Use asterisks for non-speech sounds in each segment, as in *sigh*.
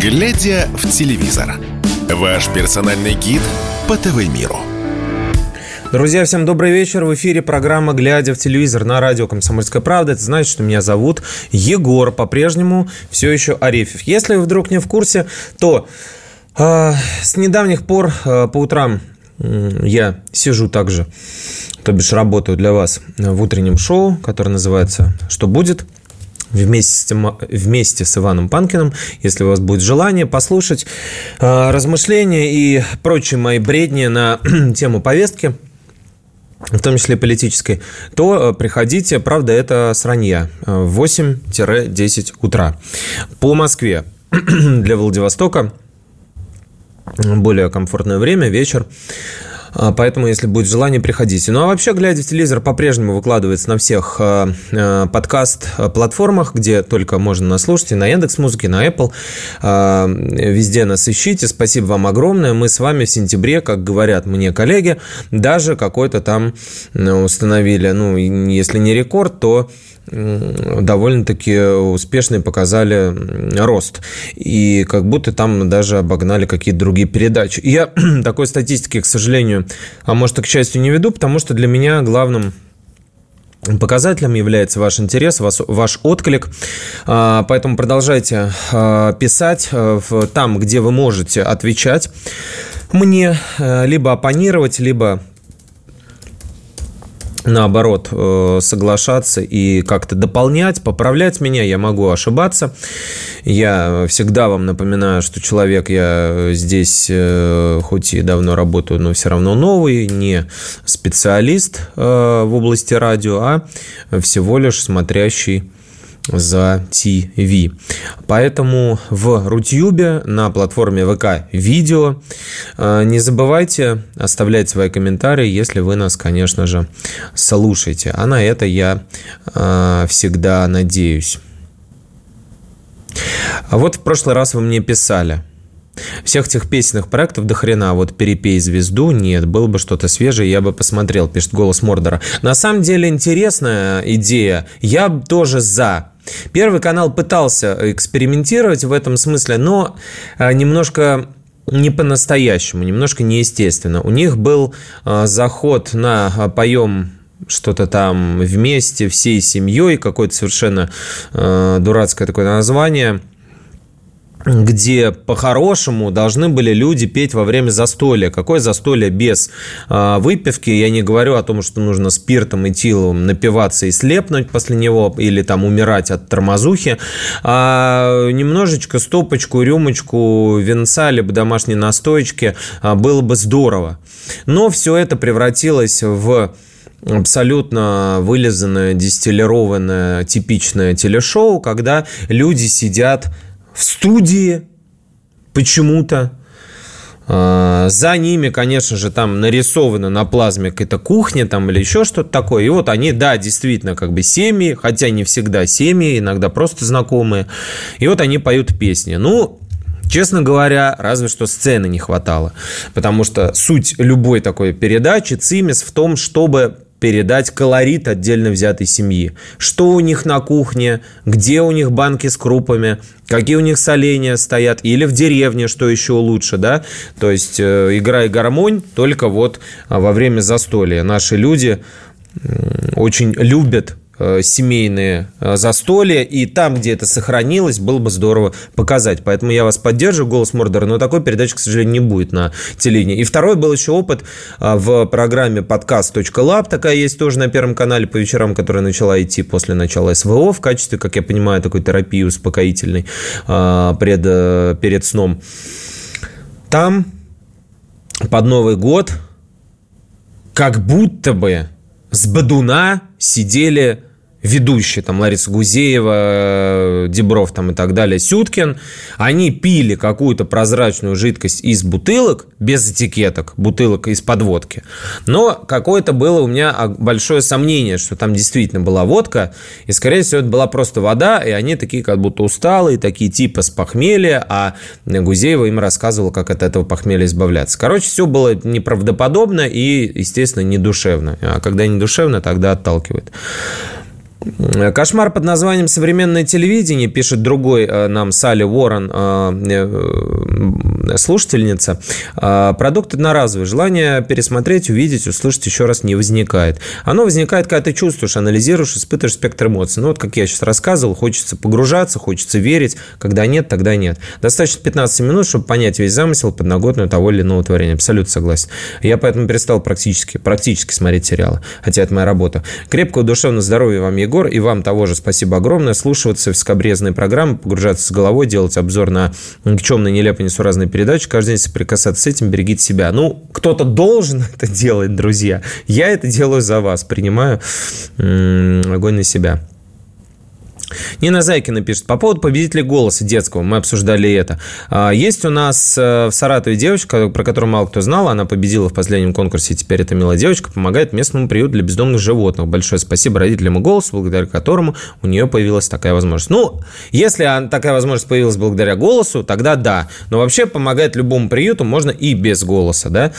Глядя в телевизор. Ваш персональный гид по ТВ-миру. Друзья, всем добрый вечер. В эфире программа «Глядя в телевизор» на радио «Комсомольская правда». Это значит, что меня зовут Егор, по-прежнему все еще Арефьев. Если вы вдруг не в курсе, то э, с недавних пор э, по утрам я сижу также, то бишь работаю для вас в утреннем шоу, которое называется «Что будет?», вместе вместе с Иваном Панкиным, если у вас будет желание послушать э, размышления и прочие мои бредни на *clears throat* тему повестки, в том числе политической, то приходите, правда, это с ранья, в 8-10 утра. По Москве *clears throat* для Владивостока более комфортное время, вечер. А, поэтому, если будет желание, приходите. Ну а вообще, глядя в телевизор, по-прежнему выкладывается на всех а, а, подкаст-платформах, где только можно нас слушать, и на Яндекс Музыке, на Apple. Везде нас ищите. Спасибо вам огромное. Мы с вами в сентябре, как говорят мне коллеги, даже какой-то там установили, ну, если не рекорд, то довольно-таки успешный показали рост. И как будто там даже обогнали какие-то другие передачи. Я *clears throat* такой статистики, к сожалению, а может к счастью не веду, потому что для меня главным Показателем является ваш интерес, ваш, ваш отклик. А, поэтому продолжайте а, писать э, там, где вы можете отвечать мне, э, либо оппонировать, либо наоборот, э, соглашаться и как-то дополнять, поправлять меня. Я могу ошибаться. Я всегда вам напоминаю, что человек я здесь, э, хоть и давно работаю, но все равно новый, не специалист э, в области радио, а всего лишь смотрящий за TV. Поэтому в Рутюбе на платформе ВК видео э, не забывайте оставлять свои комментарии, если вы нас, конечно же, слушаете. А на это я э, всегда надеюсь. А вот в прошлый раз вы мне писали – всех этих песенных проектов до хрена. Вот «Перепей звезду» нет, было бы что-то свежее, я бы посмотрел, пишет голос Мордора. На самом деле интересная идея. Я тоже за. Первый канал пытался экспериментировать в этом смысле, но а, немножко не по-настоящему, немножко неестественно. У них был а, заход на а, поем что-то там вместе, всей семьей, какое-то совершенно дурацкое такое название – где по-хорошему должны были люди петь во время застолья. Какое застолье без э, выпивки? Я не говорю о том, что нужно спиртом и тилом напиваться и слепнуть после него или там умирать от тормозухи, а немножечко стопочку, рюмочку венца либо домашней настоечки а, было бы здорово. Но все это превратилось в абсолютно вылизанное, дистиллированное, типичное телешоу, когда люди сидят в студии почему-то. А, за ними, конечно же, там нарисована на плазме какая-то кухня там или еще что-то такое. И вот они, да, действительно, как бы семьи, хотя не всегда семьи, иногда просто знакомые. И вот они поют песни. Ну, Честно говоря, разве что сцены не хватало. Потому что суть любой такой передачи, цимис в том, чтобы передать колорит отдельно взятой семьи. Что у них на кухне, где у них банки с крупами, какие у них соленья стоят, или в деревне, что еще лучше, да, то есть э, игра и гармонь только вот а, во время застолья. Наши люди очень любят семейные э, застолья, и там, где это сохранилось, было бы здорово показать. Поэтому я вас поддерживаю, «Голос Мордора», но такой передачи, к сожалению, не будет на телевидении. И второй был еще опыт э, в программе подкаст.лаб, такая есть тоже на Первом канале по вечерам, которая начала идти после начала СВО в качестве, как я понимаю, такой терапии успокоительной пред, перед сном. Там под Новый год как будто бы с Бадуна сидели ведущие, там, Лариса Гузеева, Дебров там и так далее, Сюткин, они пили какую-то прозрачную жидкость из бутылок, без этикеток, бутылок из подводки. Но какое-то было у меня большое сомнение, что там действительно была водка, и, скорее всего, это была просто вода, и они такие как будто усталые, такие типа с похмелья, а Гузеева им рассказывала, как от этого похмелья избавляться. Короче, все было неправдоподобно и, естественно, недушевно. А когда не душевно, тогда отталкивает. Кошмар под названием «Современное телевидение», пишет другой э, нам Салли Уоррен, э, э, слушательница. Продукт одноразовый. Желание пересмотреть, увидеть, услышать еще раз не возникает. Оно возникает, когда ты чувствуешь, анализируешь, испытываешь спектр эмоций. Ну, вот как я сейчас рассказывал, хочется погружаться, хочется верить. Когда нет, тогда нет. Достаточно 15 минут, чтобы понять весь замысел подноготную того или иного творения. Абсолютно согласен. Я поэтому перестал практически, практически смотреть сериалы. Хотя это моя работа. Крепкого душевного здоровья вам, Егор, и вам того же спасибо огромное. Слушаться в скобрезные программы, погружаться с головой, делать обзор на никчемные, нелепые, несуразные передачи, каждый день соприкасаться с этим, берегите себя. Ну, кто-то должен *laughs* это делать, друзья. Я это делаю за вас, принимаю огонь на себя. Нина Зайкина пишет, по поводу победителя голоса детского, мы обсуждали это. А, есть у нас э, в Саратове девочка, про которую мало кто знал, она победила в последнем конкурсе, теперь эта милая девочка помогает местному приюту для бездомных животных. Большое спасибо родителям и голосу, благодаря которому у нее появилась такая возможность. Ну, если такая возможность появилась благодаря голосу, тогда да. Но вообще помогает любому приюту можно и без голоса, да,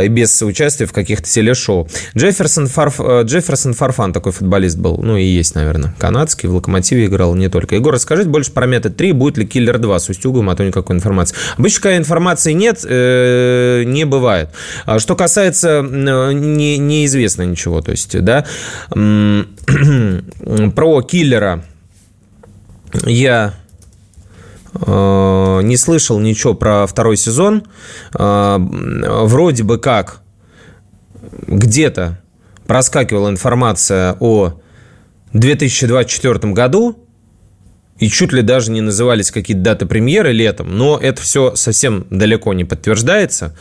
и без участия в каких-то телешоу. Джефферсон, Фарф... Э, Джефферсон Фарфан такой футболист был, ну и есть, наверное, канадский, в «Локомотиве» Локомотиве играл не только. Егор, расскажите больше про метод 3, будет ли Киллер 2 с Устюгом, а то никакой информации. Обычно, когда информации нет, э, не бывает. А что касается, не, неизвестно ничего, то есть, да, *clears throat* про Киллера я э, не слышал ничего про второй сезон. Э, вроде бы как где-то проскакивала информация о 2024 году, и чуть ли даже не назывались какие-то даты премьеры летом, но это все совсем далеко не подтверждается.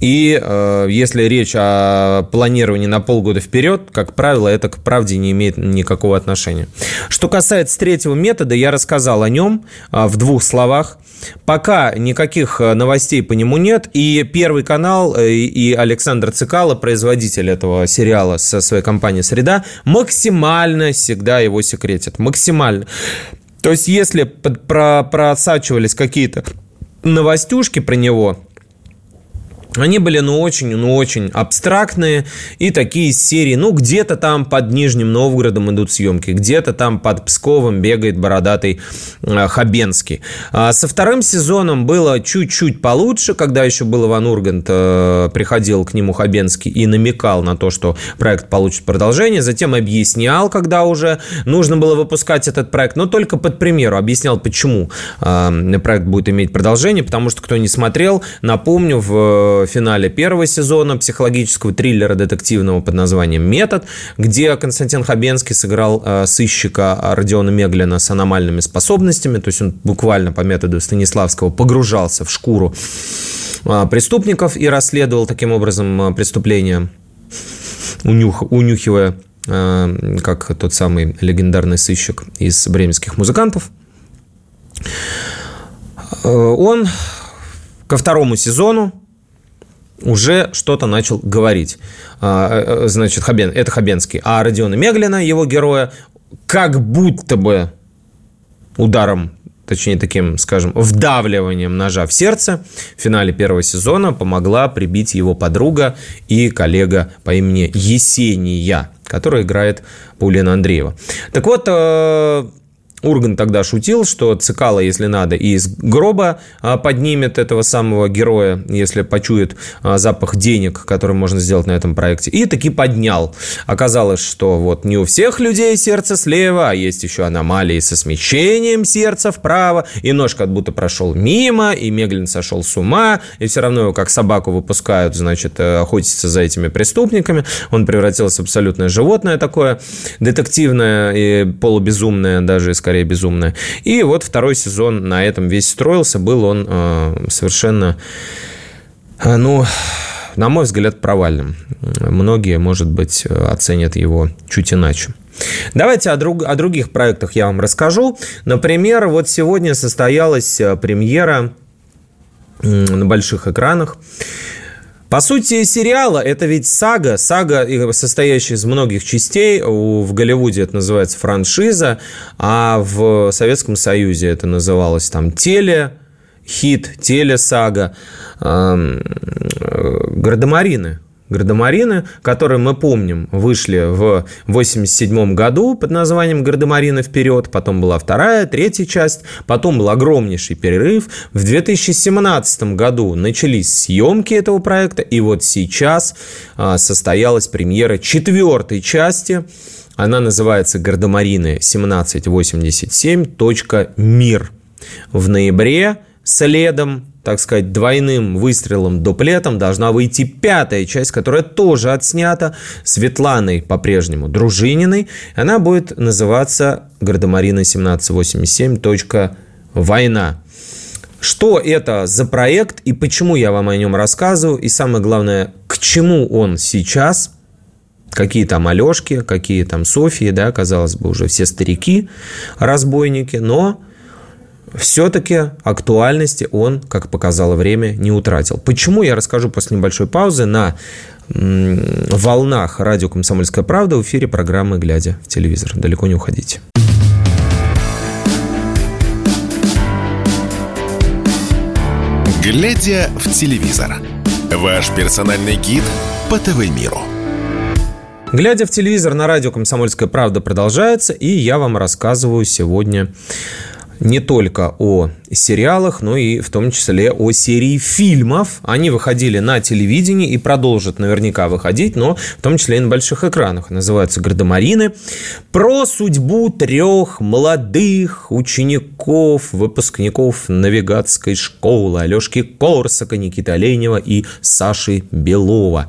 И э, если речь о планировании на полгода вперед, как правило, это к правде не имеет никакого отношения. Что касается третьего метода, я рассказал о нем э, в двух словах. Пока никаких э, новостей по нему нет. И Первый канал э, и Александр Цикало, производитель этого сериала со своей компанией «Среда», максимально всегда его секретят. Максимально. То есть, если просачивались какие-то новостюшки про него, они были, ну, очень, ну, очень абстрактные и такие серии, ну, где-то там под Нижним Новгородом идут съемки, где-то там под Псковом бегает бородатый э, Хабенский. А со вторым сезоном было чуть-чуть получше, когда еще был Иван Ургант, э, приходил к нему Хабенский и намекал на то, что проект получит продолжение, затем объяснял, когда уже нужно было выпускать этот проект, но только под примеру, объяснял, почему э, проект будет иметь продолжение, потому что, кто не смотрел, напомню, в финале первого сезона психологического триллера детективного под названием «Метод», где Константин Хабенский сыграл э, сыщика Родиона Меглина с аномальными способностями, то есть он буквально по методу Станиславского погружался в шкуру э, преступников и расследовал таким образом э, преступления, унюх, унюхивая как тот самый легендарный сыщик из бременских музыкантов. Он ко второму сезону уже что-то начал говорить. А, э, значит, Хабен, это Хабенский. А Родиона Меглина, его героя, как будто бы ударом точнее таким, скажем, вдавливанием ножа в сердце в финале первого сезона помогла прибить его подруга и коллега по имени Есения, которая играет Паулина Андреева. Так вот, э, Урган тогда шутил, что Цикало, если надо, и из гроба а, поднимет этого самого героя, если почует а, запах денег, который можно сделать на этом проекте. И таки поднял. Оказалось, что вот не у всех людей сердце слева, а есть еще аномалии со смещением сердца вправо, и нож как будто прошел мимо, и Меглин сошел с ума, и все равно его как собаку выпускают, значит, э, охотиться за этими преступниками. Он превратился в абсолютное животное такое, детективное и полубезумное даже, скорее безумная. И вот второй сезон на этом весь строился. Был он э, совершенно, э, ну, на мой взгляд, провальным. Многие, может быть, оценят его чуть иначе. Давайте о, друг, о других проектах я вам расскажу. Например, вот сегодня состоялась э, премьера на больших экранах по сути, сериала это ведь сага, сага, состоящая из многих частей. В Голливуде это называется франшиза, а в Советском Союзе это называлось там теле, хит, телесага. Гардемарины Гардемарины, которые мы помним, вышли в 87 году под названием «Гардемарины вперед», потом была вторая, третья часть, потом был огромнейший перерыв. В 2017 году начались съемки этого проекта, и вот сейчас а, состоялась премьера четвертой части. Она называется «Гардемарины 1787. Мир». В ноябре следом так сказать, двойным выстрелом дуплетом должна выйти пятая часть, которая тоже отснята Светланой по-прежнему Дружининой. Она будет называться «Гардемарина 1787. Война». Что это за проект и почему я вам о нем рассказываю, и самое главное, к чему он сейчас – какие там Алешки, какие там Софии, да, казалось бы, уже все старики, разбойники, но все-таки актуальности он, как показало время, не утратил. Почему, я расскажу после небольшой паузы на волнах радио «Комсомольская правда» в эфире программы «Глядя в телевизор». Далеко не уходите. «Глядя в телевизор» – ваш персональный гид по ТВ-миру. Глядя в телевизор на радио «Комсомольская правда» продолжается, и я вам рассказываю сегодня не только о сериалах, но и в том числе о серии фильмов. Они выходили на телевидении и продолжат наверняка выходить, но в том числе и на больших экранах. Называются «Гардемарины». Про судьбу трех молодых учеников, выпускников навигатской школы Алешки Корсака, Никиты Оленева и Саши Белова.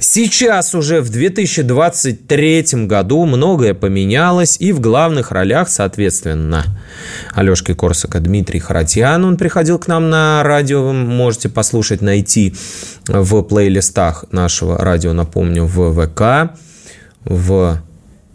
Сейчас уже в 2023 году многое поменялось, и в главных ролях, соответственно, Алешки Корсака Дмитрий Харатьян. Он приходил к нам на радио, вы можете послушать, найти в плейлистах нашего радио, напомню, в ВК, в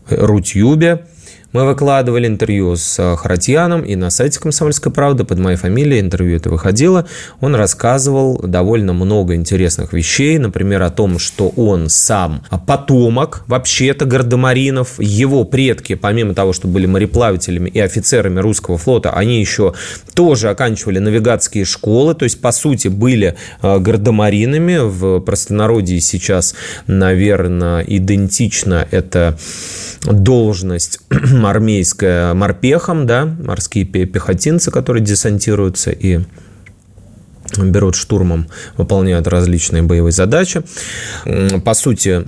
Рутюбе. Мы выкладывали интервью с э, Харатьяном и на сайте «Комсомольской правды» под моей фамилией интервью это выходило. Он рассказывал довольно много интересных вещей, например, о том, что он сам потомок вообще-то Гардемаринов. Его предки, помимо того, что были мореплавателями и офицерами русского флота, они еще тоже оканчивали навигатские школы, то есть, по сути, были э, гардемаринами. В простонародье сейчас, наверное, идентично это должность армейская морпехом, да, морские пехотинцы, которые десантируются и берут штурмом, выполняют различные боевые задачи. По сути,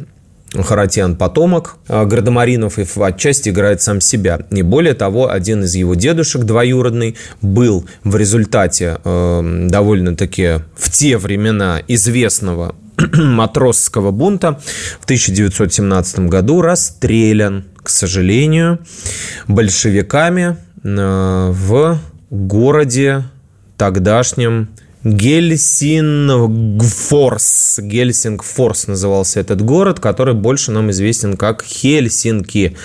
Харатьян потомок а, Градомаринов и отчасти играет сам себя. И более того, один из его дедушек двоюродный был в результате э, довольно-таки в те времена известного *clears throat* матросского бунта в 1917 году расстрелян, к сожалению, большевиками э, в городе тогдашнем Гельсингфорс. Гельсингфорс назывался этот город, который больше нам известен как Хельсинки.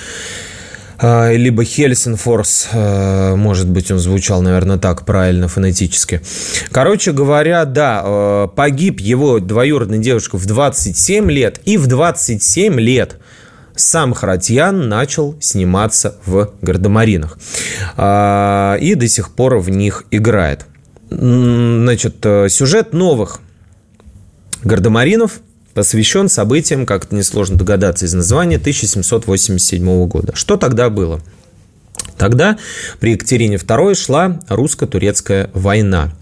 А, либо Хельсинфорс, а, может быть, он звучал, наверное, так правильно фонетически. Короче говоря, да, а, погиб его двоюродный девушка в 27 лет, и в 27 лет сам Харатьян начал сниматься в «Гардемаринах». И до сих пор в них играет. Значит, э, сюжет новых «Гардемаринов» посвящен событиям, как это несложно догадаться из названия, 1787 года. Что тогда было? Тогда при Екатерине II шла русско-турецкая война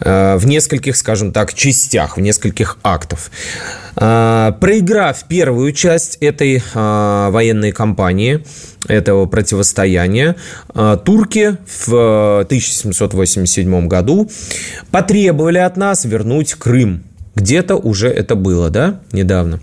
э, в нескольких, скажем так, частях, в нескольких актов. Э, проиграв первую часть этой э, военной кампании, этого противостояния, турки в 1787 году потребовали от нас вернуть Крым где-то уже это было, да, недавно.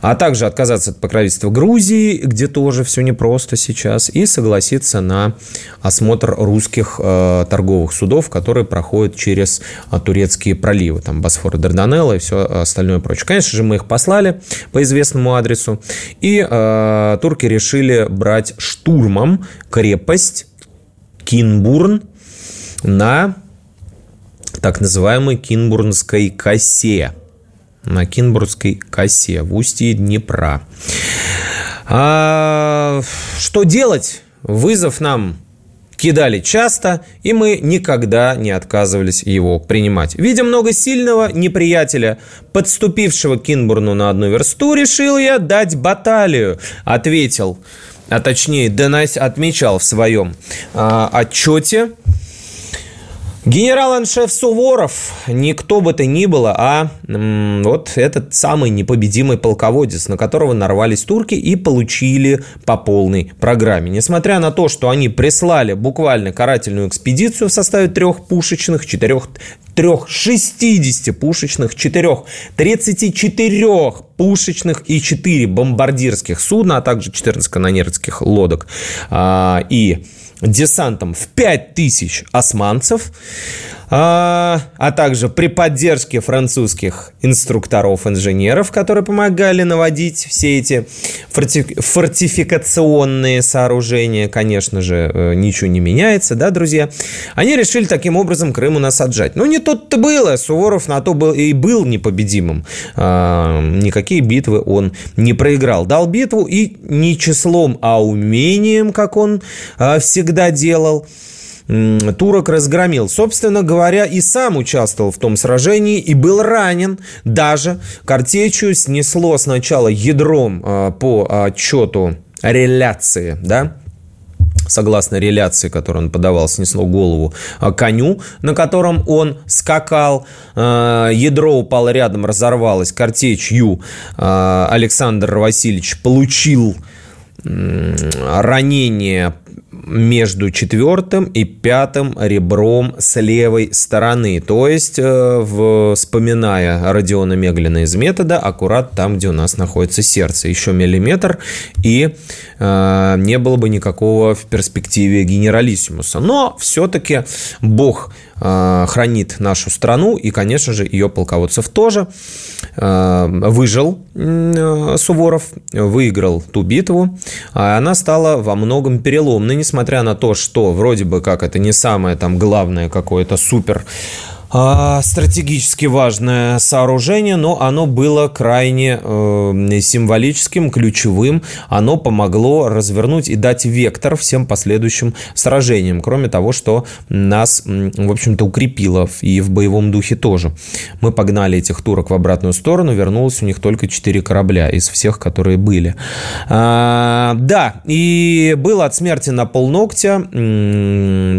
А также отказаться от покровительства Грузии, где тоже все непросто сейчас, и согласиться на осмотр русских э, торговых судов, которые проходят через э, турецкие проливы, там Босфор, Дарданелла и все остальное прочее. Конечно же, мы их послали по известному адресу, и э, турки решили брать штурмом крепость Кинбурн на так называемой Кинбурнской косе. На Кинбурнской косе в устье Днепра. А, что делать? Вызов нам кидали часто, и мы никогда не отказывались его принимать. Видя много сильного неприятеля, подступившего к Кинбурну на одну версту, решил я дать баталию. Ответил, а точнее, Денайс отмечал в своем э, отчете, Генерал-аншеф Суворов, никто бы то ни было, а м, вот этот самый непобедимый полководец, на которого нарвались турки и получили по полной программе. Несмотря на то, что они прислали буквально карательную экспедицию в составе трех пушечных, четырех, трех 60 пушечных, четырех 34 пушечных и 4 бомбардирских судна, а также 14 канонерских лодок а, и десантом в 5000 османцев, а, а также при поддержке французских инструкторов-инженеров, которые помогали наводить все эти форти фортификационные сооружения, конечно же, э, ничего не меняется, да, друзья, они решили таким образом Крым у нас отжать. Ну, не тут-то было, Суворов на то был и был непобедимым. А, никакие битвы он не проиграл. Дал битву и не числом, а умением, как он а, всегда делал турок разгромил. Собственно говоря, и сам участвовал в том сражении и был ранен. Даже картечью снесло сначала ядром а, по отчету реляции, да, согласно реляции, которую он подавал, снесло голову а, коню, на котором он скакал. А, ядро упало рядом, разорвалось картечью. Александр Васильевич получил ранение между четвертым и пятым ребром с левой стороны. То есть, э, вспоминая Родиона Меглина из метода, аккурат там, где у нас находится сердце. Еще миллиметр, и э, не было бы никакого в перспективе генералиссимуса. Но все-таки Бог э, хранит нашу страну, и, конечно же, ее полководцев тоже. Выжил Суворов, выиграл ту битву. А она стала во многом переломной, несмотря на то, что вроде бы как это не самое там главное какое-то супер стратегически важное сооружение, но оно было крайне э, символическим, ключевым. Оно помогло развернуть и дать вектор всем последующим сражениям. Кроме того, что нас, в общем-то, укрепило и в боевом духе тоже. Мы погнали этих турок в обратную сторону, вернулось у них только 4 корабля из всех, которые были. А, да, и был от смерти на полногтя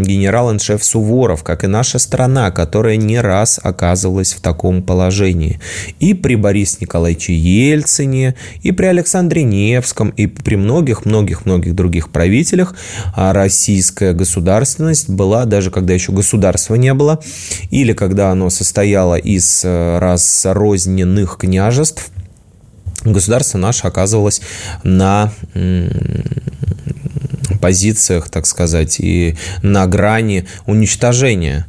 генерал-аншеф Суворов, как и наша страна, которая не раз оказывалась в таком положении. И при Борисе Николаевиче Ельцине, и при Александре Невском, и при многих-многих-многих других правителях а российская государственность была, даже когда еще государства не было, или когда оно состояло из э, разрозненных княжеств, государство наше оказывалось на позициях, так сказать, и на грани уничтожения.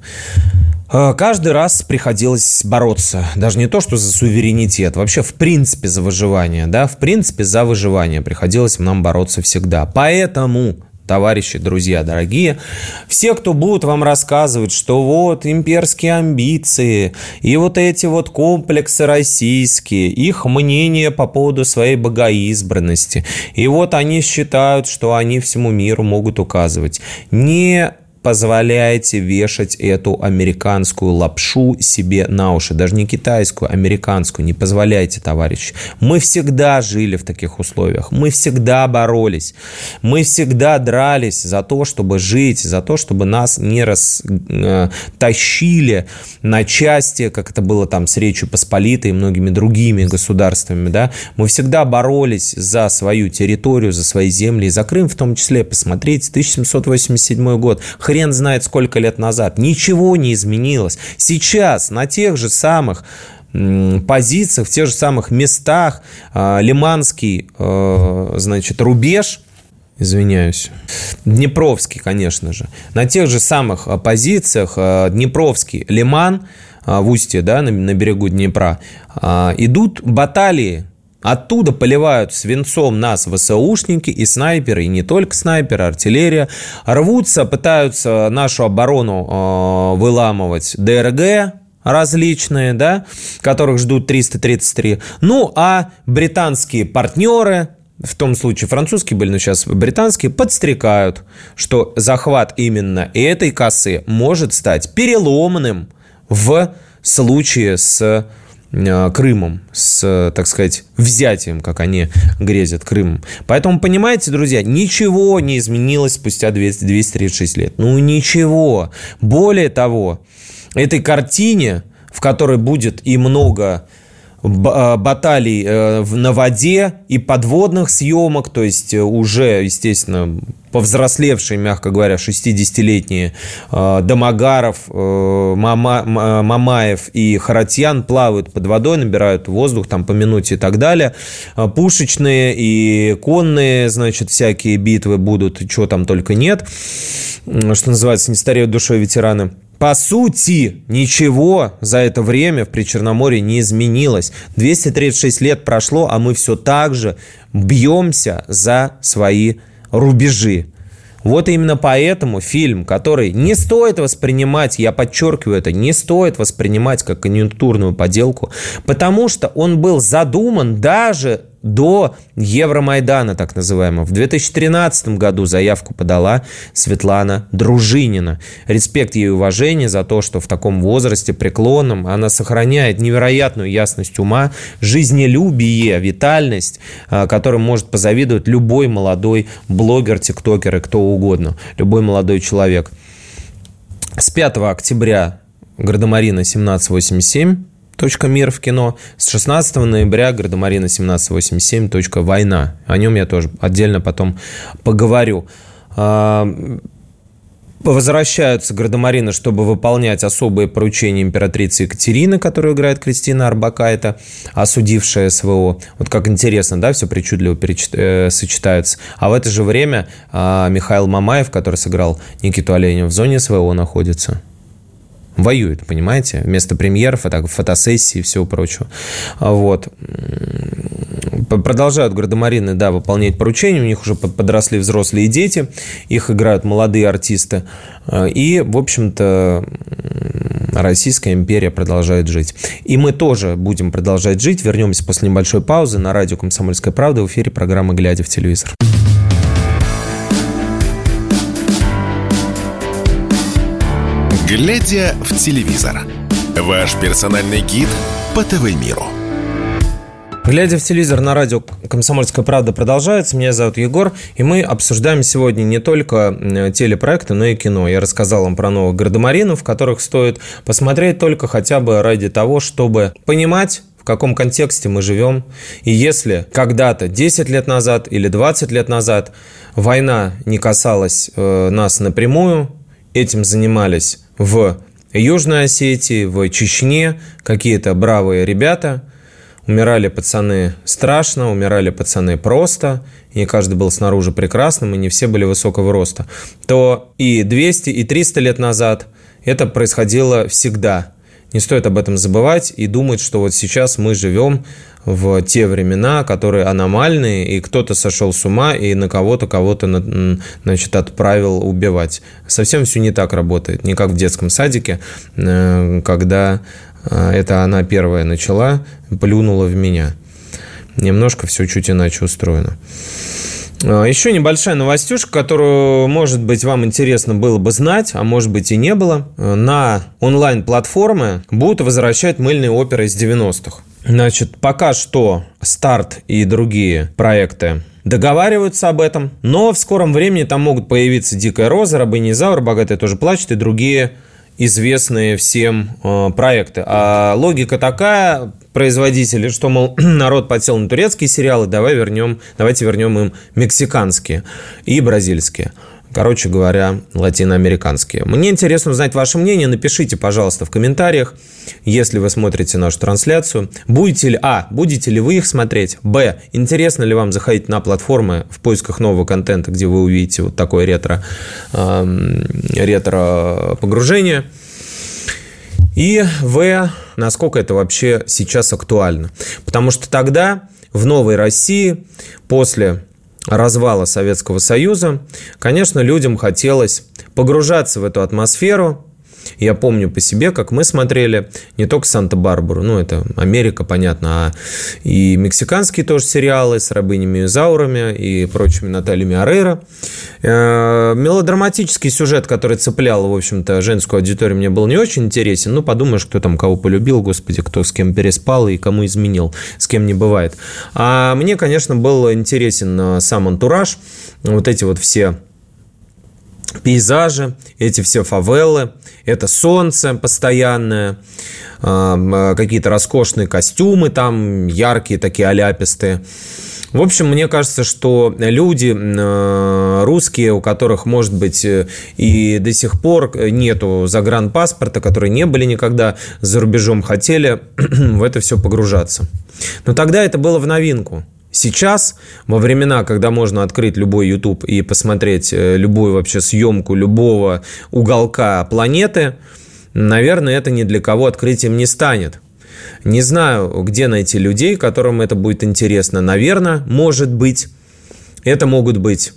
Э, каждый раз приходилось бороться. Даже не то, что за суверенитет, вообще в принципе за выживание. Да? В принципе за выживание приходилось нам бороться всегда. Поэтому товарищи, друзья дорогие, все, кто будут вам рассказывать, что вот имперские амбиции и вот эти вот комплексы российские, их мнение по поводу своей богоизбранности, и вот они считают, что они всему миру могут указывать. Не позволяете вешать эту американскую лапшу себе на уши. Даже не китайскую, американскую. Не позволяйте, товарищи. Мы всегда жили в таких условиях. Мы всегда боролись. Мы всегда дрались за то, чтобы жить, за то, чтобы нас не растащили э, на части, как это было там с Речью Посполитой и многими другими государствами. Да? Мы всегда боролись за свою территорию, за свои земли, и за Крым в том числе. Посмотрите, 1787 год хрен знает сколько лет назад. Ничего не изменилось. Сейчас на тех же самых позициях, в тех же самых местах а, Лиманский, а, значит, рубеж, извиняюсь, Днепровский, конечно же, на тех же самых а, позициях Днепровский, Лиман, в устье, да, на, берегу Днепра, идут баталии Оттуда поливают свинцом нас ВСУшники и снайперы, и не только снайперы, артиллерия. Рвутся, пытаются нашу оборону э, выламывать ДРГ, различные, да, которых ждут 333. Ну, а британские партнеры, в том случае французские были, но сейчас британские, подстрекают, что захват именно этой косы может стать переломным в случае с Крымом, с, так сказать, взятием, как они грезят Крымом. Поэтому, понимаете, друзья, ничего не изменилось спустя 200, 236 лет. Ну, ничего. Более того, этой картине, в которой будет и много Э, баталий э, на воде и подводных съемок, то есть э, уже, естественно, повзрослевшие, мягко говоря, 60-летние Домогаров, Мамаев и Харатьян плавают под водой, набирают воздух там по минуте и так далее. Пушечные и конные, значит, всякие битвы будут, чего там только нет. Что называется, не стареют душой ветераны. По сути, ничего за это время в Причерноморье не изменилось. 236 лет прошло, а мы все так же бьемся за свои рубежи. Вот именно поэтому фильм, который не стоит воспринимать, я подчеркиваю это, не стоит воспринимать как конъюнктурную поделку, потому что он был задуман даже до Евромайдана, так называемого. В 2013 году заявку подала Светлана Дружинина. Респект ей и уважение за то, что в таком возрасте преклонном она сохраняет невероятную ясность ума, жизнелюбие, витальность, а, которым может позавидовать любой молодой блогер, тиктокер и кто угодно, любой молодой человек. С 5 октября Гардемарина 1787 Мир в кино. С 16 ноября Гардемарина 1787. Война. О нем я тоже отдельно потом поговорю. А, возвращаются Гардемарины, чтобы выполнять особые поручения императрицы Екатерины, которую играет Кристина Арбакайта, осудившая СВО. Вот как интересно, да, все причудливо перечит... э, сочетается. А в это же время э, Михаил Мамаев, который сыграл Никиту Оленя в зоне СВО, находится воюет, понимаете? Вместо премьер, фото, фотосессии и всего прочего. Вот. Продолжают гардемарины, да, выполнять поручения. У них уже подросли взрослые дети. Их играют молодые артисты. И, в общем-то, Российская империя продолжает жить. И мы тоже будем продолжать жить. Вернемся после небольшой паузы на радио «Комсомольская правда» в эфире программы «Глядя в телевизор». Глядя в телевизор. Ваш персональный гид по ТВ-миру. Глядя в телевизор на радио «Комсомольская правда» продолжается. Меня зовут Егор, и мы обсуждаем сегодня не только телепроекты, но и кино. Я рассказал вам про новых гардемаринов, которых стоит посмотреть только хотя бы ради того, чтобы понимать, в каком контексте мы живем. И если когда-то, 10 лет назад или 20 лет назад, война не касалась э, нас напрямую, этим занимались в Южной Осетии, в Чечне какие-то бравые ребята. Умирали пацаны страшно, умирали пацаны просто, и не каждый был снаружи прекрасным, и не все были высокого роста. То и 200, и 300 лет назад это происходило всегда. Не стоит об этом забывать и думать, что вот сейчас мы живем в те времена, которые аномальные, и кто-то сошел с ума и на кого-то кого-то значит, отправил убивать. Совсем все не так работает, не как в детском садике, э, когда э, это она первая начала, плюнула в меня. Немножко все чуть иначе устроено. А, Еще небольшая новостюшка, которую, может быть, вам интересно было бы знать, а может быть и не было. На онлайн-платформы будут возвращать мыльные оперы из 90-х. Значит, пока что старт и другие проекты договариваются об этом, но в скором времени там могут появиться Дикая Роза, Рабынизаур, Богатая тоже плачет и другие известные всем э, проекты. А логика такая, производители, что, мол, *clears throat* народ подсел на турецкие сериалы, давай вернем, давайте вернем им мексиканские и бразильские короче говоря, латиноамериканские. Мне интересно узнать ваше мнение. Напишите, пожалуйста, в комментариях, если вы смотрите нашу трансляцию. Будете ли, а, будете ли вы их смотреть? Б, интересно ли вам заходить на платформы в поисках нового контента, где вы увидите вот такое ретро, э, ретро погружение? И В, насколько это вообще сейчас актуально. Потому что тогда в новой России после развала Советского Союза, конечно, людям хотелось погружаться в эту атмосферу, Я помню по себе, как мы смотрели не только Санта-Барбару, ну, это Америка, понятно, а и мексиканские тоже сериалы с рабынями Заурами и прочими Натальями Арейро. Э, мелодраматический сюжет, который цеплял, в общем-то, женскую аудиторию, мне был не очень интересен. Ну, подумаешь, кто там кого полюбил, господи, кто с кем переспал и кому изменил, с кем не бывает. А мне, конечно, был интересен э, сам антураж, вот эти вот все пейзажи, эти все фавелы, это солнце постоянное, э, какие-то роскошные костюмы там, яркие такие аляпистые. В общем, мне кажется, что люди э, русские, у которых, может быть, э, и до сих пор нету загранпаспорта, которые не были никогда за рубежом, хотели *clears throat* в это все погружаться. Но тогда это было в новинку. Сейчас, во времена, когда можно открыть любой YouTube и посмотреть э, любую вообще съемку любого уголка планеты, наверное, это ни для кого открытием не станет. Не знаю, где найти людей, которым это будет интересно. Наверное, может быть, это могут быть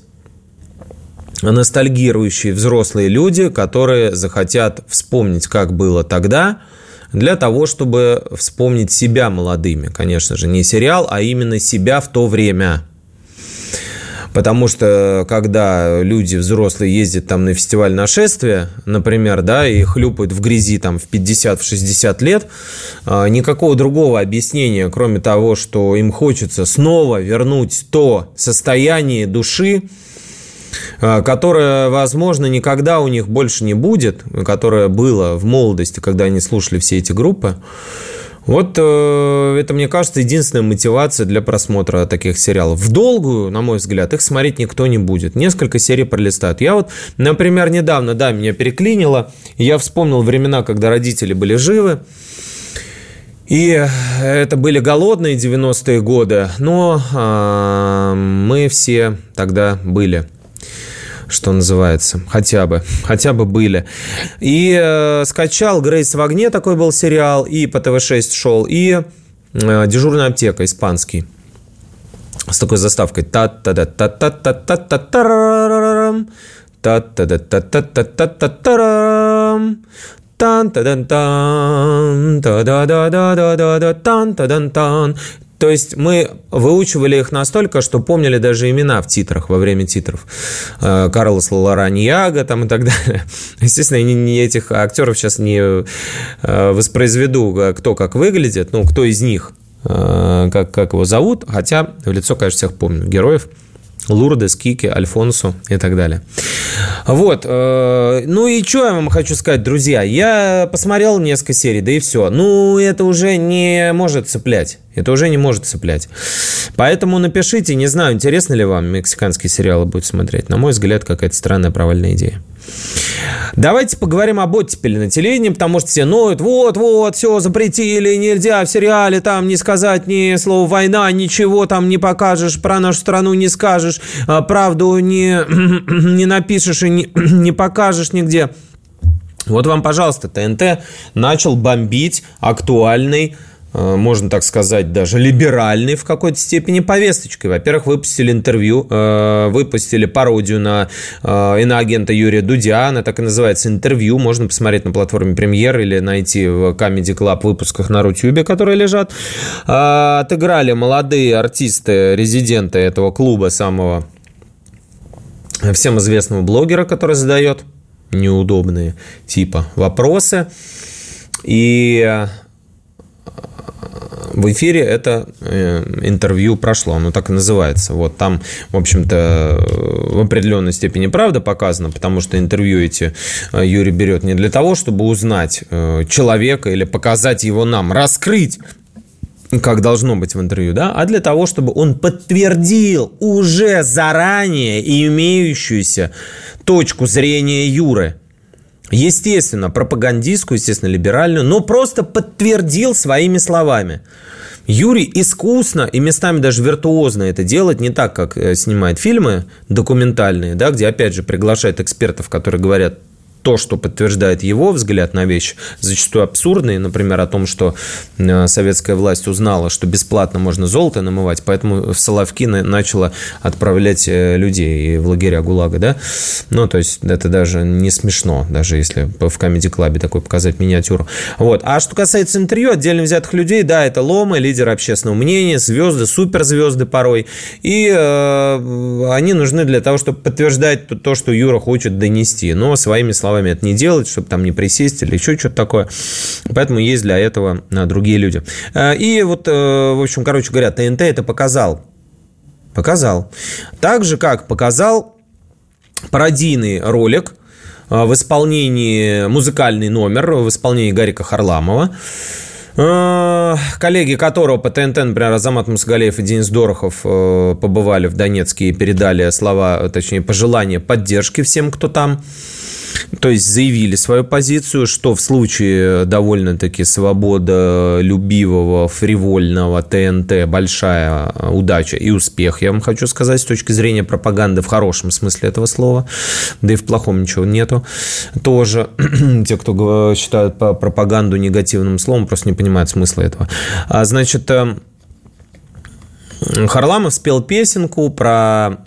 ностальгирующие взрослые люди, которые захотят вспомнить, как было тогда, для того, чтобы вспомнить себя молодыми. Конечно же, не сериал, а именно себя в то время – Потому что когда люди взрослые ездят там на фестиваль нашествия, например, да, и хлюпают в грязи там в 50-60 лет, а, никакого другого объяснения, кроме того, что им хочется снова вернуть то состояние души, которое, возможно, никогда у них больше не будет, которое было в молодости, когда они слушали все эти группы, вот э, это, мне кажется, единственная мотивация для просмотра таких сериалов. В долгую, на мой взгляд, их смотреть никто не будет. Несколько серий пролистают. Я вот, например, недавно, да, меня переклинило. Я вспомнил времена, когда родители были живы. И это были голодные 90-е годы, но э, мы все тогда были что называется, хотя бы, хотя бы были. И э, скачал «Грейс в огне», такой был сериал, и по ТВ-6 шел, и э, «Дежурная аптека» испанский с такой заставкой та та да та та та та та та та та да та та та та та та тан та дан тан та да да да да да да тан та дан тан то есть мы выучивали их настолько, что помнили даже имена в титрах, во время титров. Э, Карлос Лораньяга там и так далее. *laughs* Естественно, я не этих актеров сейчас не э, воспроизведу, э, кто как выглядит, ну, кто из них, как, как его зовут, хотя в лицо, конечно, всех помню, героев – Лурдес, Кики, Альфонсу и так далее. Вот. Э, ну и что я вам хочу сказать, друзья? Я посмотрел несколько серий, да и все. Ну, это уже не может цеплять. Это уже не может цеплять. Поэтому напишите, не знаю, интересно ли вам мексиканские сериалы будет смотреть. На мой взгляд, какая-то странная провальная идея. Давайте поговорим об оттепели на телевидении, потому что все ноют, вот-вот, все запретили, нельзя в сериале там не сказать ни слова «война», ничего там не покажешь, про нашу страну не скажешь, а, правду не, *clears throat* не напишешь и не, *clears throat* не покажешь нигде. Вот вам, пожалуйста, ТНТ начал бомбить актуальный можно так сказать, даже либеральной в какой-то степени повесточкой. Во-первых, выпустили интервью, э, выпустили пародию на э, иноагента Юрия Дудя, она так и называется «Интервью», можно посмотреть на платформе «Премьер» или найти в Comedy Club выпусках на Рутюбе, которые лежат. Отыграли молодые артисты, резиденты этого клуба самого всем известного блогера, который задает неудобные типа вопросы. И в эфире это э, интервью прошло, оно так и называется. Вот там, в общем-то, в определенной степени правда показано, потому что интервью эти э, Юрий берет не для того, чтобы узнать э, человека или показать его нам, раскрыть как должно быть в интервью, да, а для того, чтобы он подтвердил уже заранее имеющуюся точку зрения Юры. Естественно, пропагандистскую, естественно, либеральную, но просто подтвердил своими словами. Юрий искусно и местами даже виртуозно это делает, не так, как э, снимает фильмы документальные, да, где, опять же, приглашает экспертов, которые говорят то, что подтверждает его взгляд на вещь, зачастую абсурдный, например, о том, что э, советская власть узнала, что бесплатно можно золото намывать, поэтому в Соловки начала отправлять э, людей в лагеря ГУЛАГа, да? Ну, то есть это даже не смешно, даже если в Comedy Club такой показать миниатюру. Вот. А что касается интервью отдельно взятых людей, да, это ломы, лидеры общественного мнения, звезды, суперзвезды порой, и э, они нужны для того, чтобы подтверждать то, что Юра хочет донести, но своими словами словами это не делать, чтобы там не присесть или еще что-то такое. Поэтому есть для этого а, другие люди. А, и вот, э, в общем, короче говоря, ТНТ это показал. Показал. Так же, как показал пародийный ролик а, в исполнении, музыкальный номер в исполнении Гарика Харламова, коллеги которого по ТНТ, например, Азамат Мусагалеев и Денис Дорохов э, побывали в Донецке и передали слова, точнее, пожелания поддержки всем, кто там. То есть заявили свою позицию, что в случае довольно-таки свободолюбивого, фривольного ТНТ большая удача и успех, я вам хочу сказать, с точки зрения пропаганды в хорошем смысле этого слова, да и в плохом ничего нету. Тоже *clears throat* те, кто считают пропаганду негативным словом, просто не понимают смысла этого. А, значит, э, Харламов спел песенку про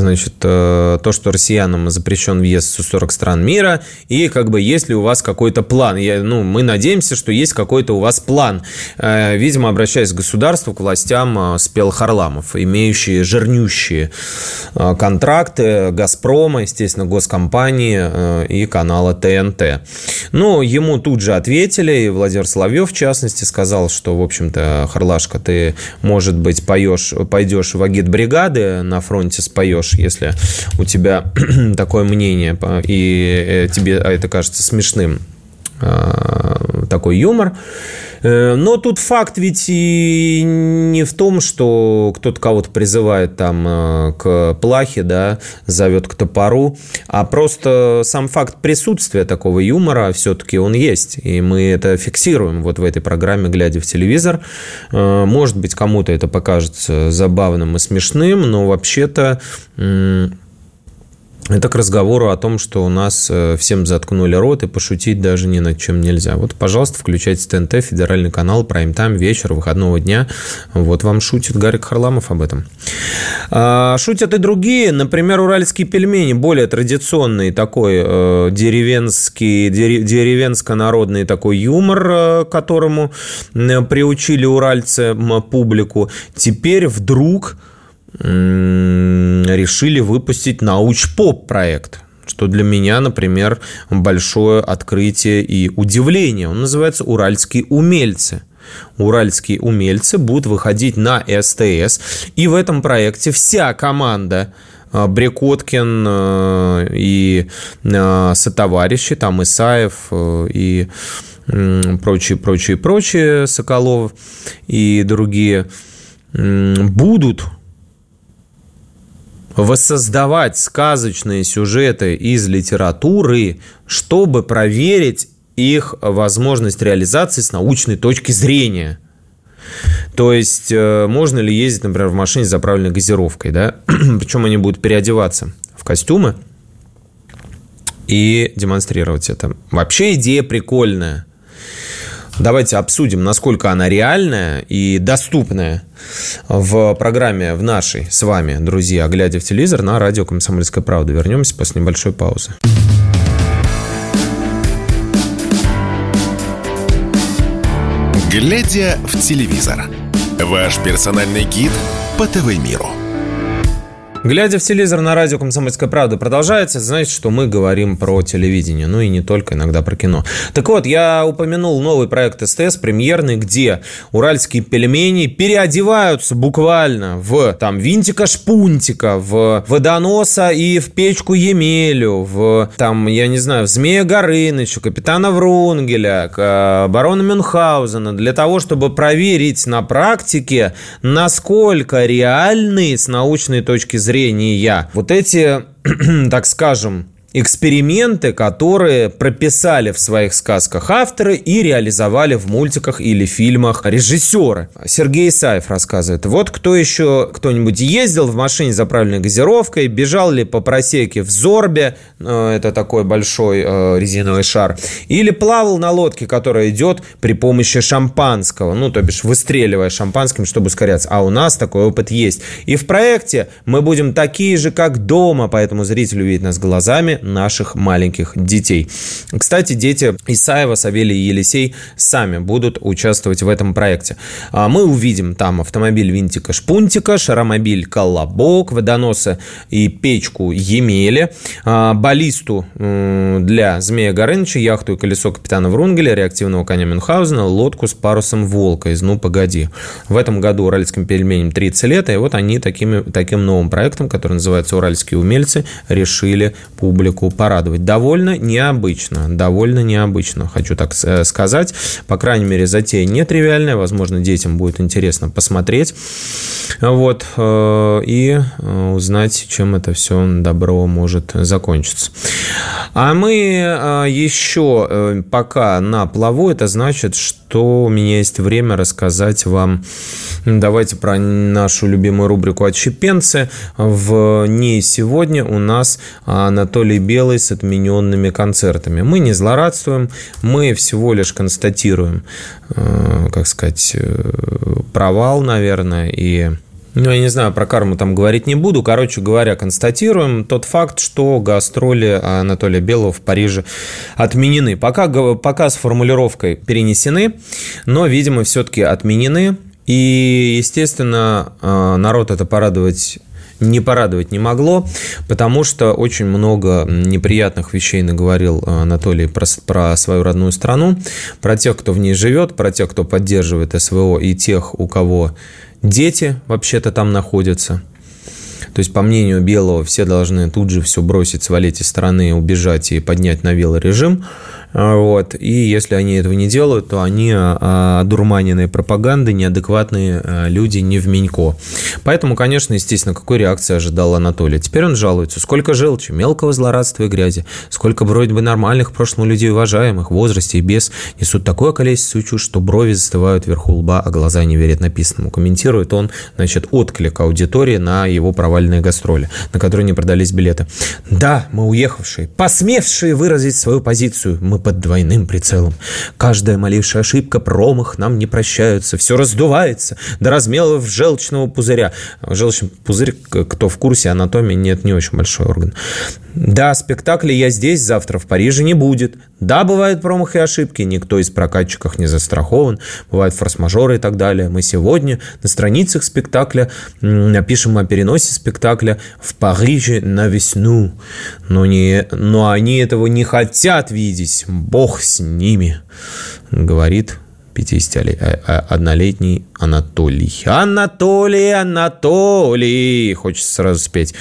значит, э, то, что россиянам запрещен въезд в 40 стран мира, и как бы есть ли у вас какой-то план. Я, ну, мы надеемся, что есть какой-то у вас план. Э, видимо, обращаясь к государству, к властям, э, спел Харламов, имеющие жирнющие контракты «Газпрома», естественно, госкомпании и канала ТНТ. Ну, ему тут же ответили, и Владимир Соловьев, в частности, сказал, что, в общем-то, Харлашка, ты, может быть, поешь, пойдешь в агитбригады на фронте споешь, поймешь, если у тебя *clears throat* такое мнение, и э, тебе это кажется смешным? а, такой юмор. Э, но тут факт ведь и не в том, что кто-то кого-то призывает там э, к плахе, да, зовет к топору, а просто сам факт присутствия такого юмора все-таки он есть. И мы это фиксируем вот в этой программе, глядя в телевизор. Может быть, кому-то это покажется забавным и смешным, но вообще-то это к разговору о том, что у нас э, всем заткнули рот и пошутить даже ни над чем нельзя. Вот, пожалуйста, включайте ТНТ, федеральный канал, прайм-тайм, вечер, выходного дня. Вот вам шутит Гарик Харламов об этом. А, шутят и другие. Например, уральские пельмени, более традиционный такой э, деревенский, деревенско-народный такой юмор, э, которому приучили уральцы публику. Теперь вдруг решили выпустить научпоп проект что для меня, например, большое открытие и удивление. Он называется «Уральские умельцы». Уральские умельцы будут выходить на СТС, и в этом проекте вся команда а, Брекоткин а, и а, сотоварищи, там Исаев и прочие, прочие, прочие, Соколов и другие, будут воссоздавать сказочные сюжеты из литературы, чтобы проверить их возможность реализации с научной точки зрения. То есть, э, можно ли ездить, например, в машине с заправленной газировкой, да? *clears throat* Причем они будут переодеваться в костюмы и демонстрировать это. Вообще идея прикольная. Давайте обсудим, насколько она реальная и доступная в программе в нашей с вами, друзья, глядя в телевизор на радио «Комсомольская правда». Вернемся после небольшой паузы. Глядя в телевизор. Ваш персональный гид по ТВ-миру. Глядя в телевизор на радио «Комсомольская правда» продолжается, значит, что мы говорим про телевидение, ну и не только, иногда про кино. Так вот, я упомянул новый проект СТС, премьерный, где уральские пельмени переодеваются буквально в там винтика-шпунтика, в водоноса и в печку Емелю, в там, я не знаю, в Змея Горыныча, капитана Врунгеля, э, барона Мюнхгаузена, для того, чтобы проверить на практике, насколько реальны с научной точки зрения зрения вот эти, *clears throat* так скажем, эксперименты, которые прописали в своих сказках авторы и реализовали в мультиках или фильмах режиссеры. Сергей Исаев рассказывает. Вот кто еще, кто-нибудь ездил в машине заправленной газировкой, бежал ли по просеке в Зорбе, э, это такой большой э, резиновый шар, или плавал на лодке, которая идет при помощи шампанского, ну, то бишь выстреливая шампанским, чтобы ускоряться. А у нас такой опыт есть. И в проекте мы будем такие же, как дома, поэтому зритель увидит нас глазами, наших маленьких детей. Кстати, дети Исаева, Савелий и Елисей сами будут участвовать в этом проекте. А мы увидим там автомобиль Винтика Шпунтика, шаромобиль Колобок, водоносы и печку Емели, а, баллисту для Змея Горыныча, яхту и колесо капитана Врунгеля, реактивного коня Мюнхгаузена, лодку с парусом Волка из «Ну, погоди». В этом году уральским пельменям 30 лет, и вот они такими, таким новым проектом, который называется «Уральские умельцы», решили публику порадовать. Довольно необычно, довольно необычно, хочу так э, сказать. По крайней мере, затея нетривиальная, возможно, детям будет интересно посмотреть. Вот, э, и э, узнать, чем это все добро может закончиться. А мы еще пока на плаву, это значит, что у меня есть время рассказать вам, давайте про нашу любимую рубрику «Отщепенцы». В ней сегодня у нас Анатолий Белый с отмененными концертами. Мы не злорадствуем, мы всего лишь констатируем, э, как сказать, э, провал, наверное, и ну, я не знаю, про карму там говорить не буду. Короче говоря, констатируем тот факт, что гастроли Анатолия Белого в Париже отменены. Пока, пока с формулировкой перенесены, но, видимо, все-таки отменены. И, естественно, э, народ это порадовать не порадовать не могло, потому что очень много неприятных вещей наговорил э, Анатолий про, про свою родную страну, про тех, кто в ней живет, про тех, кто поддерживает СВО и тех, у кого дети вообще-то там находятся. То есть, по мнению Белого, все должны тут же все бросить, свалить из страны, убежать и поднять на велорежим. режим а, вот. И если они этого не делают, то они а, одурманенные пропагандой, неадекватные а, люди не в Менько. Поэтому, конечно, естественно, какой реакции ожидал Анатолий. Теперь он жалуется. Сколько желчи, мелкого злорадства и грязи, сколько вроде бы нормальных в прошлом людей уважаемых, в возрасте и без, несут такое количество чушь, что брови застывают вверху лба, а глаза не верят написанному. Комментирует он, значит, отклик аудитории на его провальные гастроли, на которые не продались билеты. Да, мы уехавшие, посмевшие выразить свою позицию, мы под двойным прицелом. Каждая малейшая ошибка, промах нам не прощаются. Все раздувается до размеров желчного пузыря. Желчный пузырь, кто в курсе анатомии, нет, не очень большой орган. Да, спектакля «Я здесь» завтра в Париже не будет. Да, бывают промахи и ошибки, никто из прокатчиков не застрахован, бывают форс-мажоры и так далее. Мы сегодня на страницах спектакля напишем о переносе спектакля в Париже на весну. Но, не, но они этого не хотят видеть. Бог с ними, говорит 51-летний Анатолий. Анатолий, Анатолий! Хочется сразу спеть.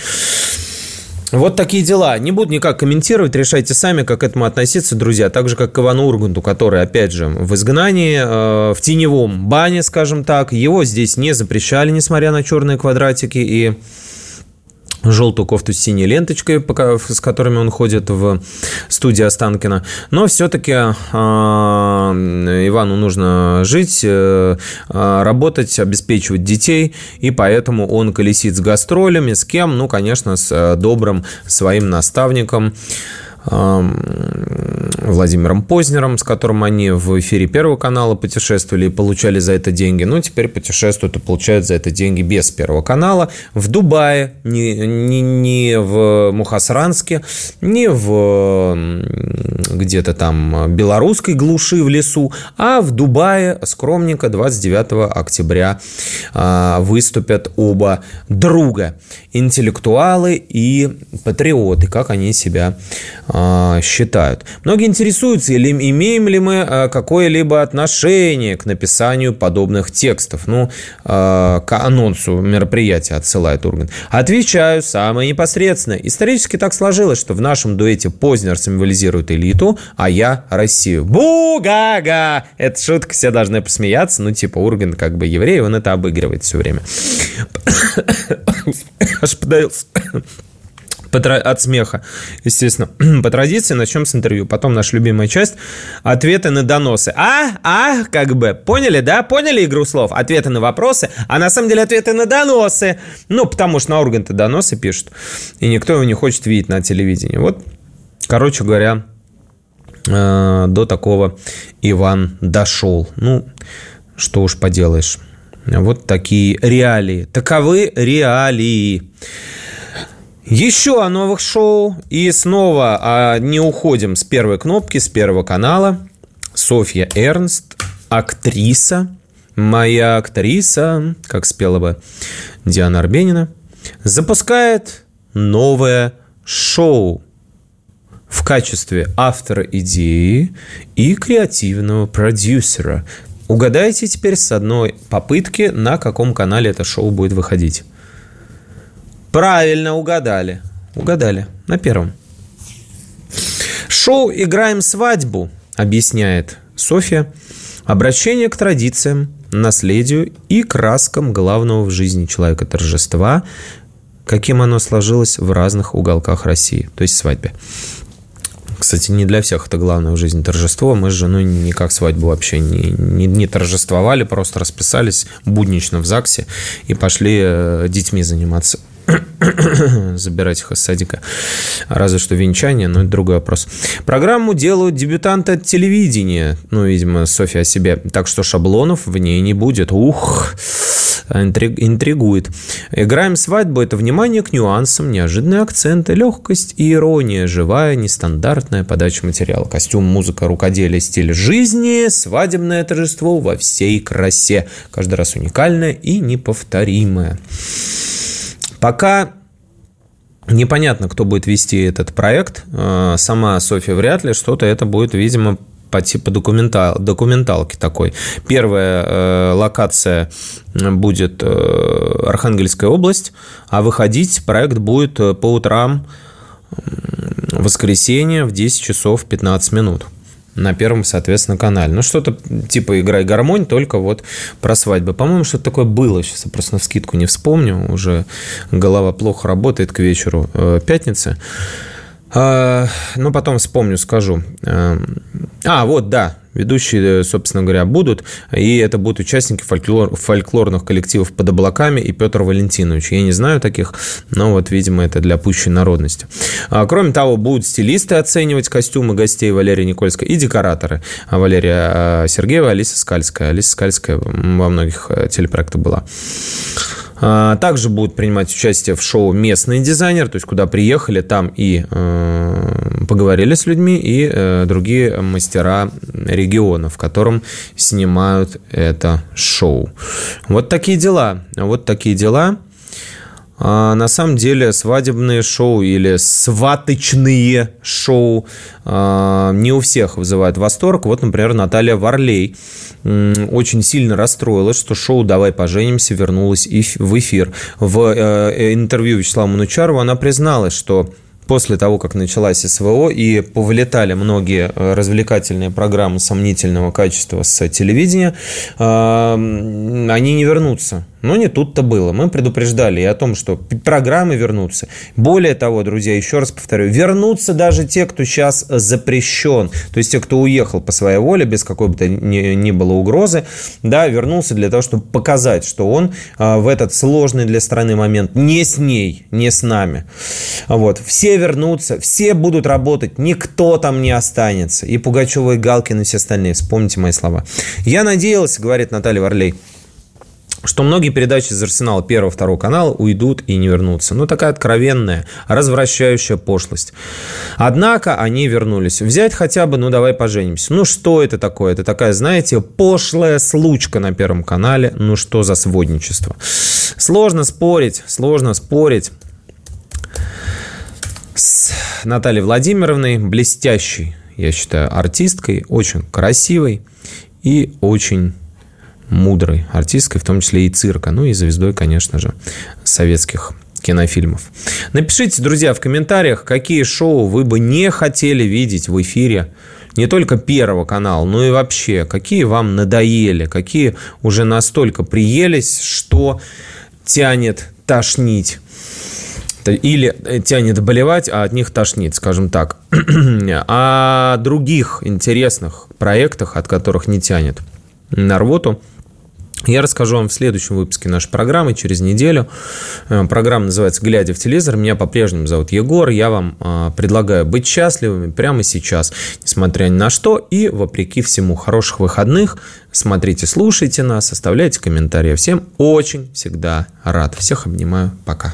Вот такие дела. Не буду никак комментировать, решайте сами, как к этому относиться, друзья. Так же, как к Ивану Урганту, который, опять же, в изгнании, э, в теневом бане, скажем так. Его здесь не запрещали, несмотря на черные квадратики и желтую кофту с синей ленточкой, с которыми он ходит в студии Останкина. Но все-таки э, Ивану нужно жить, э, работать, обеспечивать детей, и поэтому он колесит с гастролями, с кем? Ну, конечно, с э, добрым своим наставником, Владимиром Познером, с которым они в эфире Первого канала путешествовали и получали за это деньги. Ну, теперь путешествуют и получают за это деньги без Первого канала. В Дубае, не, не, не в Мухасранске, не в где-то там белорусской глуши в лесу, а в Дубае скромненько 29 октября а, выступят оба друга. Интеллектуалы и патриоты, как они себя а, считают. Многие интересуются, или имеем ли мы а, какое-либо отношение к написанию подобных текстов. Ну, а, к анонсу мероприятия отсылает Ургант. Отвечаю самое непосредственно. Исторически так сложилось, что в нашем дуэте Познер символизирует элиту, а я Россию. Бу-га-га! Это шутка, все должны посмеяться. Ну, типа, Ургант как бы еврей, он это обыгрывает все время. *coughs* Аж подавился. От смеха, естественно. *clears throat* По традиции начнем с интервью. Потом наша любимая часть – ответы на доносы. А? А? Как бы. Поняли, да? Поняли игру слов? Ответы на вопросы, а на самом деле ответы на доносы. Ну, потому что на орган-то доносы пишут. И никто его не хочет видеть на телевидении. Вот, короче говоря, э, до такого Иван дошел. Ну, что уж поделаешь. Вот такие реалии. Таковы реалии. Еще о новых шоу. И снова а, не уходим с первой кнопки, с первого канала. Софья Эрнст, актриса, моя актриса, как спела бы Диана Арбенина, запускает новое шоу в качестве автора идеи и креативного продюсера. Угадайте теперь с одной попытки, на каком канале это шоу будет выходить. Правильно угадали. Угадали. На первом. Шоу «Играем свадьбу», объясняет Софья, обращение к традициям, наследию и краскам главного в жизни человека торжества, каким оно сложилось в разных уголках России, то есть свадьбе. Кстати, не для всех это главное в жизни торжество. Мы с женой никак свадьбу вообще не, не, не торжествовали, просто расписались буднично в ЗАГСе и пошли э, детьми заниматься. *coughs* забирать их из садика. Разве что венчание, но это другой вопрос. Программу делают дебютанты от телевидения. Ну, видимо, Софья о себе. Так что шаблонов в ней не будет. Ух, интригует. Играем свадьбу – это внимание к нюансам, неожиданные акценты, легкость и ирония, живая, нестандартная подача материала. Костюм, музыка, рукоделие, стиль жизни, свадебное торжество во всей красе. Каждый раз уникальное и неповторимое. Пока непонятно, кто будет вести этот проект. Э, сама Софья вряд ли. Что-то это будет, видимо, по типу документал, документалки такой. Первая э, локация будет э, Архангельская область, а выходить проект будет э, по утрам в воскресенье в 10 часов 15 минут на первом, соответственно, канале. Ну, что-то типа «Играй гармонь», только вот про свадьбы. По-моему, что-то такое было. Сейчас я просто на скидку не вспомню. Уже голова плохо работает к вечеру э, пятницы. А, ну, потом вспомню, скажу. Эм, а, вот, да, ведущие, собственно говоря, будут, и это будут участники фольклор, фольклорных коллективов под облаками и Петр Валентинович. Я не знаю таких, но вот, видимо, это для пущей народности. А, кроме того, будут стилисты оценивать костюмы гостей Валерия Никольская и декораторы Валерия а, Сергеева, Алиса Скальская. Алиса Скальская во многих э, телепроектах была. А, также будут принимать участие в шоу местные дизайнеры, то есть куда приехали, там и э, поговорили с людьми, и э, другие мастера региона, в котором снимают это шоу. Вот такие дела. Вот такие дела. А, на самом деле свадебные шоу или сваточные шоу а, не у всех вызывают восторг. Вот, например, Наталья Варлей очень сильно расстроилась, что шоу «Давай поженимся» вернулось в эфир. В э, интервью Вячеслава Манучарова она призналась, что после того, как началась СВО и повылетали многие э, развлекательные программы сомнительного качества с телевидения, они не вернутся. Но не тут-то было. Мы предупреждали и о том, что программы вернутся. Более того, друзья, еще раз повторю, вернутся даже те, кто сейчас запрещен. То есть те, кто уехал по своей воле, без какой бы то ни, ни было угрозы, да, вернулся для того, чтобы показать, что он а, в этот сложный для страны момент не с ней, не с нами. Вот. Все вернутся, все будут работать, никто там не останется. И Пугачева, и Галкин, и все остальные. Вспомните мои слова. Я надеялся, говорит Наталья Варлей, что многие передачи из Арсенала первого, второго канала уйдут и не вернутся. Ну, такая откровенная, развращающая пошлость. Однако они вернулись. Взять хотя бы, ну, давай поженимся. Ну, что это такое? Это такая, знаете, пошлая случка на первом канале. Ну, что за сводничество? Сложно спорить, сложно спорить с Натальей Владимировной, блестящей, я считаю, артисткой, очень красивой и очень мудрой артисткой, в том числе и цирка, ну и звездой, конечно же, советских кинофильмов. Напишите, друзья, в комментариях, какие шоу вы бы не хотели видеть в эфире не только Первого канала, но и вообще, какие вам надоели, какие уже настолько приелись, что тянет тошнить. Или тянет болевать, а от них тошнит, скажем так. О *clears throat* других интересных проектах, от которых не тянет на рвоту, я расскажу вам в следующем выпуске нашей программы через неделю. Э, программа называется «Глядя в телевизор». Меня по-прежнему зовут Егор. Я вам э, предлагаю быть счастливыми прямо сейчас, несмотря ни на что. И, вопреки всему, хороших выходных. Смотрите, слушайте нас, оставляйте комментарии. Всем очень всегда рад. Всех обнимаю. Пока.